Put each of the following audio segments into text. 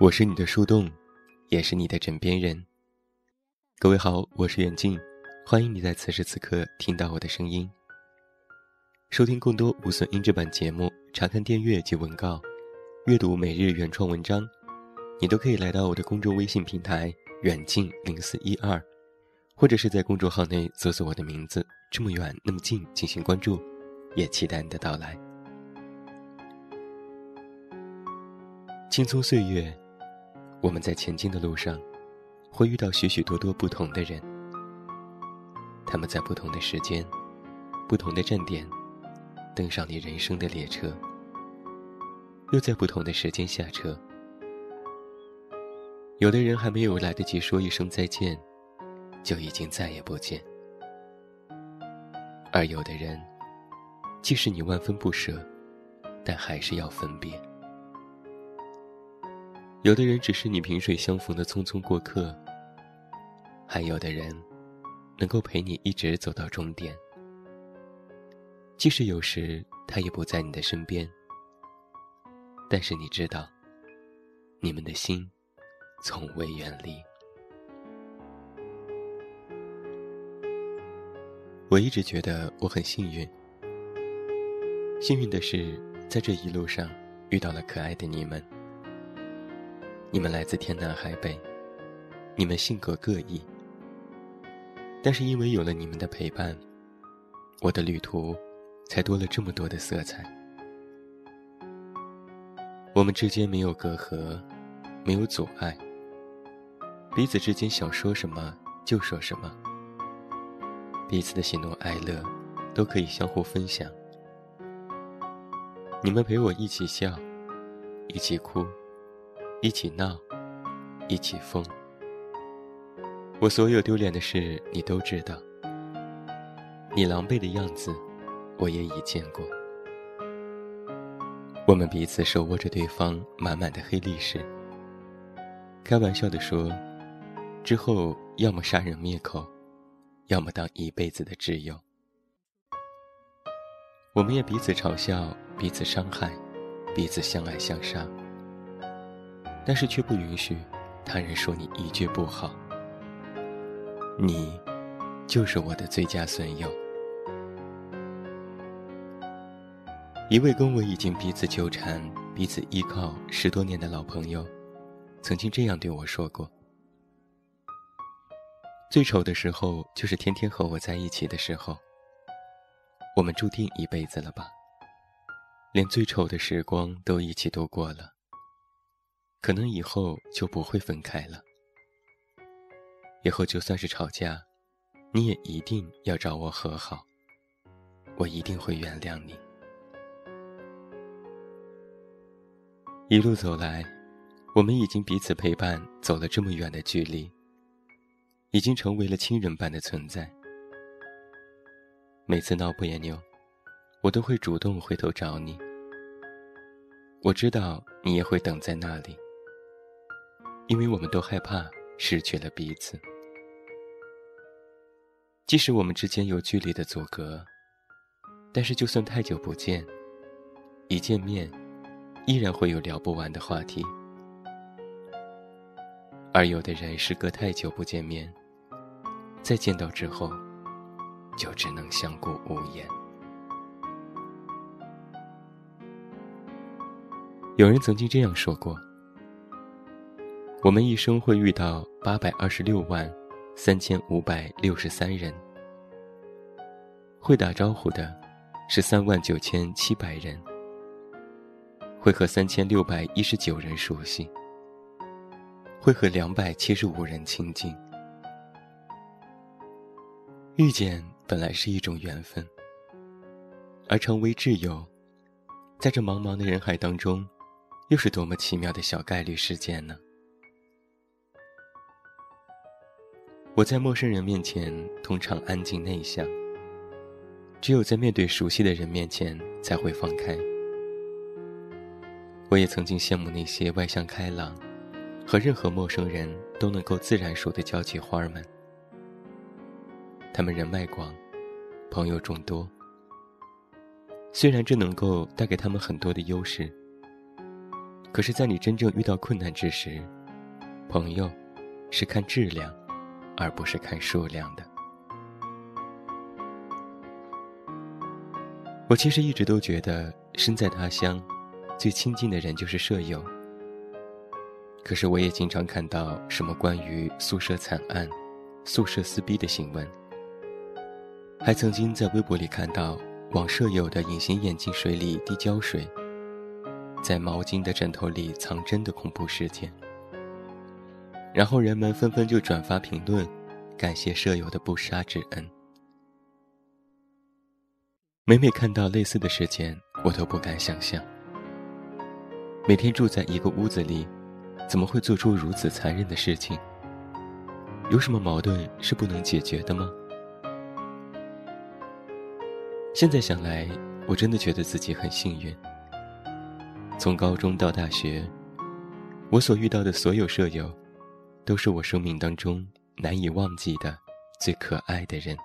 我是你的树洞，也是你的枕边人。各位好，我是远近，欢迎你在此时此刻听到我的声音。收听更多无损音质版节目，查看电阅及文稿，阅读每日原创文章，你都可以来到我的公众微信平台“远近零四一二”，或者是在公众号内搜索我的名字“这么远那么近”进行关注，也期待你的到来。青葱岁月，我们在前进的路上，会遇到许许多多不同的人。他们在不同的时间、不同的站点，登上你人生的列车，又在不同的时间下车。有的人还没有来得及说一声再见，就已经再也不见；而有的人，即使你万分不舍，但还是要分别。有的人只是你萍水相逢的匆匆过客，还有的人能够陪你一直走到终点。即使有时他也不在你的身边，但是你知道，你们的心从未远离。我一直觉得我很幸运，幸运的是在这一路上遇到了可爱的你们。你们来自天南海北，你们性格各异，但是因为有了你们的陪伴，我的旅途才多了这么多的色彩。我们之间没有隔阂，没有阻碍，彼此之间想说什么就说什么，彼此的喜怒哀乐都可以相互分享。你们陪我一起笑，一起哭。一起闹，一起疯。我所有丢脸的事，你都知道。你狼狈的样子，我也已见过。我们彼此手握着对方满满的黑历史，开玩笑的说，之后要么杀人灭口，要么当一辈子的挚友。我们也彼此嘲笑，彼此伤害，彼此相爱相杀。但是却不允许他人说你一句不好。你，就是我的最佳损友。一位跟我已经彼此纠缠、彼此依靠十多年的老朋友，曾经这样对我说过：“最丑的时候，就是天天和我在一起的时候。我们注定一辈子了吧？连最丑的时光都一起度过了。”可能以后就不会分开了。以后就算是吵架，你也一定要找我和好，我一定会原谅你。一路走来，我们已经彼此陪伴走了这么远的距离，已经成为了亲人般的存在。每次闹别扭，我都会主动回头找你。我知道你也会等在那里。因为我们都害怕失去了彼此，即使我们之间有距离的阻隔，但是就算太久不见，一见面，依然会有聊不完的话题。而有的人时隔太久不见面，再见到之后，就只能相顾无言。有人曾经这样说过。我们一生会遇到八百二十六万三千五百六十三人，会打招呼的是三万九千七百人，会和三千六百一十九人熟悉，会和两百七十五人亲近。遇见本来是一种缘分，而成为挚友，在这茫茫的人海当中，又是多么奇妙的小概率事件呢？我在陌生人面前通常安静内向，只有在面对熟悉的人面前才会放开。我也曾经羡慕那些外向开朗，和任何陌生人都能够自然熟的交际花儿们。他们人脉广，朋友众多。虽然这能够带给他们很多的优势，可是，在你真正遇到困难之时，朋友是看质量，而不是看数量的。我其实一直都觉得，身在他乡，最亲近的人就是舍友。可是，我也经常看到什么关于宿舍惨案、宿舍撕逼的新闻，还曾经在微博里看到往舍友的隐形眼镜水里滴胶水，在毛巾的枕头里藏针的恐怖事件。然后人们纷纷就转发评论，感谢舍友的不杀之恩。每每看到类似的事件，我都不敢想象。每天住在一个屋子里，怎么会做出如此残忍的事情？有什么矛盾是不能解决的吗？现在想来，我真的觉得自己很幸运。从高中到大学，我所遇到的所有舍友。都是我生命当中难以忘记的最可爱的人。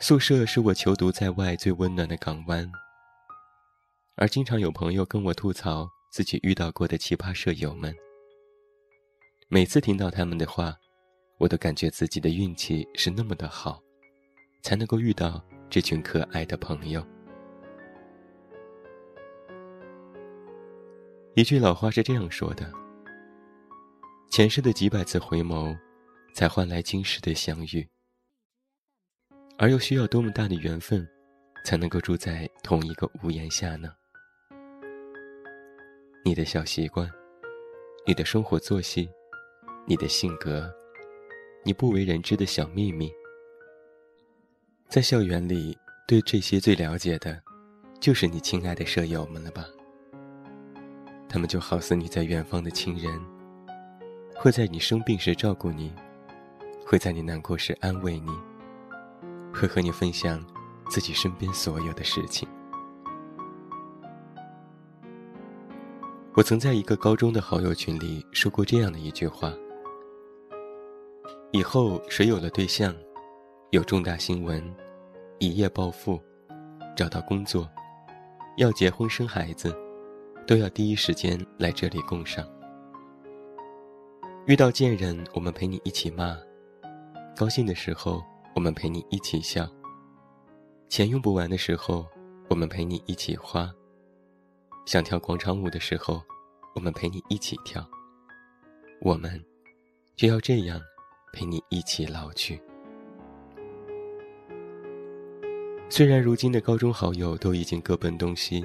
宿舍是我求读在外最温暖的港湾，而经常有朋友跟我吐槽自己遇到过的奇葩舍友们。每次听到他们的话，我都感觉自己的运气是那么的好，才能够遇到这群可爱的朋友。一句老话是这样说的。前世的几百次回眸，才换来今世的相遇。而又需要多么大的缘分，才能够住在同一个屋檐下呢？你的小习惯，你的生活作息，你的性格，你不为人知的小秘密，在校园里，对这些最了解的，就是你亲爱的舍友们了吧？他们就好似你在远方的亲人。会在你生病时照顾你，会在你难过时安慰你，会和你分享自己身边所有的事情。我曾在一个高中的好友群里说过这样的一句话：以后谁有了对象，有重大新闻，一夜暴富，找到工作，要结婚生孩子，都要第一时间来这里供上。遇到贱人，我们陪你一起骂；高兴的时候，我们陪你一起笑；钱用不完的时候，我们陪你一起花；想跳广场舞的时候，我们陪你一起跳。我们就要这样陪你一起老去。虽然如今的高中好友都已经各奔东西，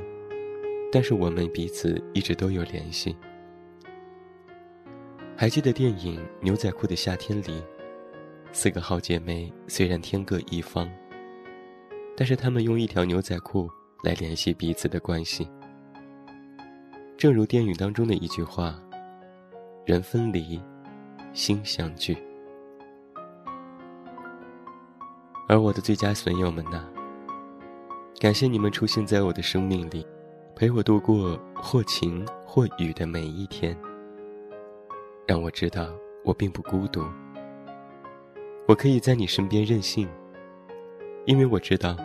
但是我们彼此一直都有联系。还记得电影《牛仔裤的夏天》里，四个好姐妹虽然天各一方，但是她们用一条牛仔裤来联系彼此的关系。正如电影当中的一句话：“人分离，心相聚。”而我的最佳损友们呢？感谢你们出现在我的生命里，陪我度过或晴或雨的每一天。让我知道我并不孤独，我可以在你身边任性，因为我知道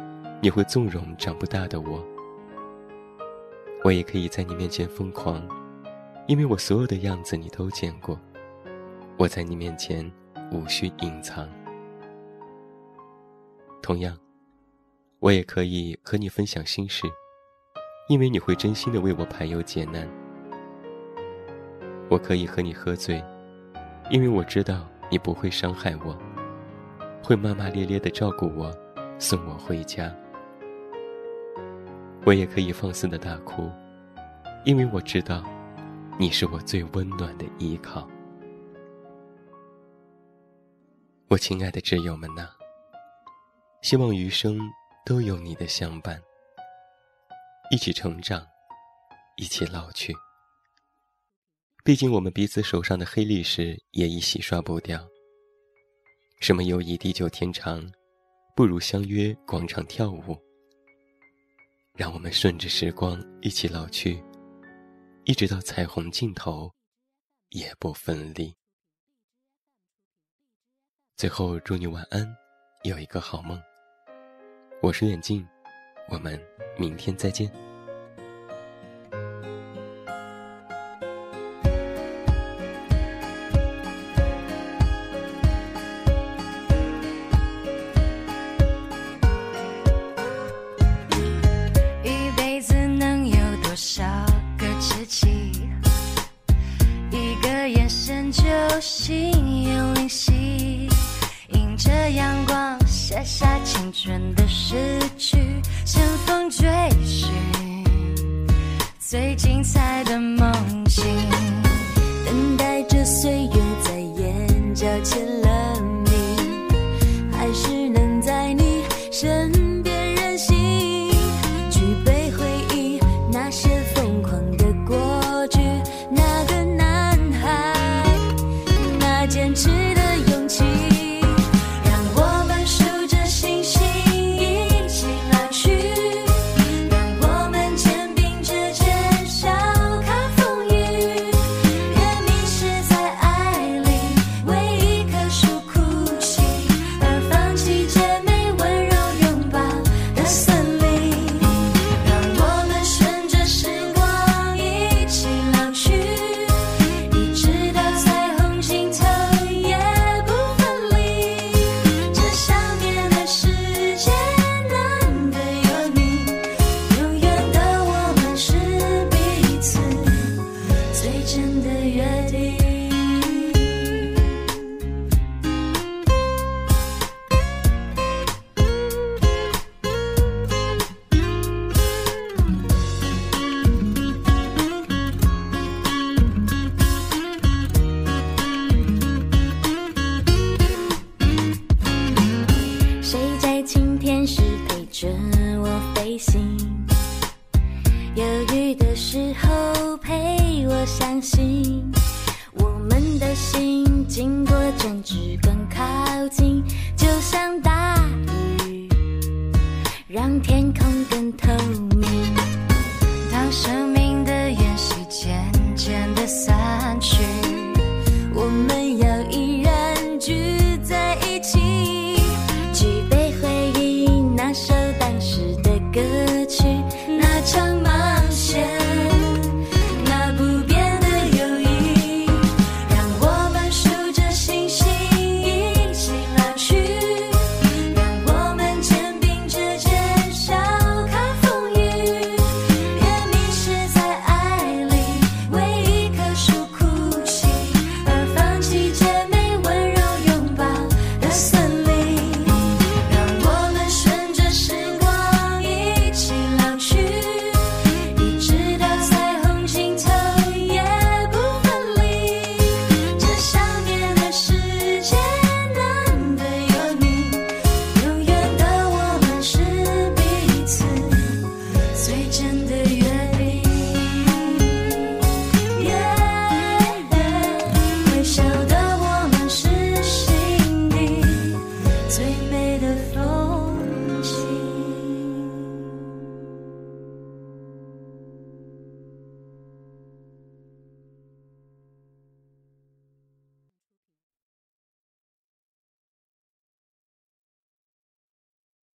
你会纵容长不大的我。我也可以在你面前疯狂，因为我所有的样子你都见过。我在你面前无需隐藏。同样，我也可以和你分享心事，因为你会真心的为我排忧解难。我可以和你喝醉，因为我知道你不会伤害我，会骂骂咧咧的照顾我，送我回家。我也可以放肆的大哭，因为我知道，你是我最温暖的依靠。我亲爱的挚友们呐，希望余生都有你的相伴，一起成长，一起老去。毕竟，我们彼此手上的黑历史也已洗刷不掉。什么友谊地久天长，不如相约广场跳舞。让我们顺着时光一起老去，一直到彩虹尽头，也不分离。最后，祝你晚安，有一个好梦。我是远近，我们明天再见。少个知己，一个眼神就心有灵犀，迎着阳光，写下青春的诗句，乘风追寻最精彩的梦境，等待着岁月在眼角签了。心？犹豫的时候陪我相信，我们的心经过争执更靠近，就像大雨，让天空更透明。当生命的烟气渐渐的散去。我们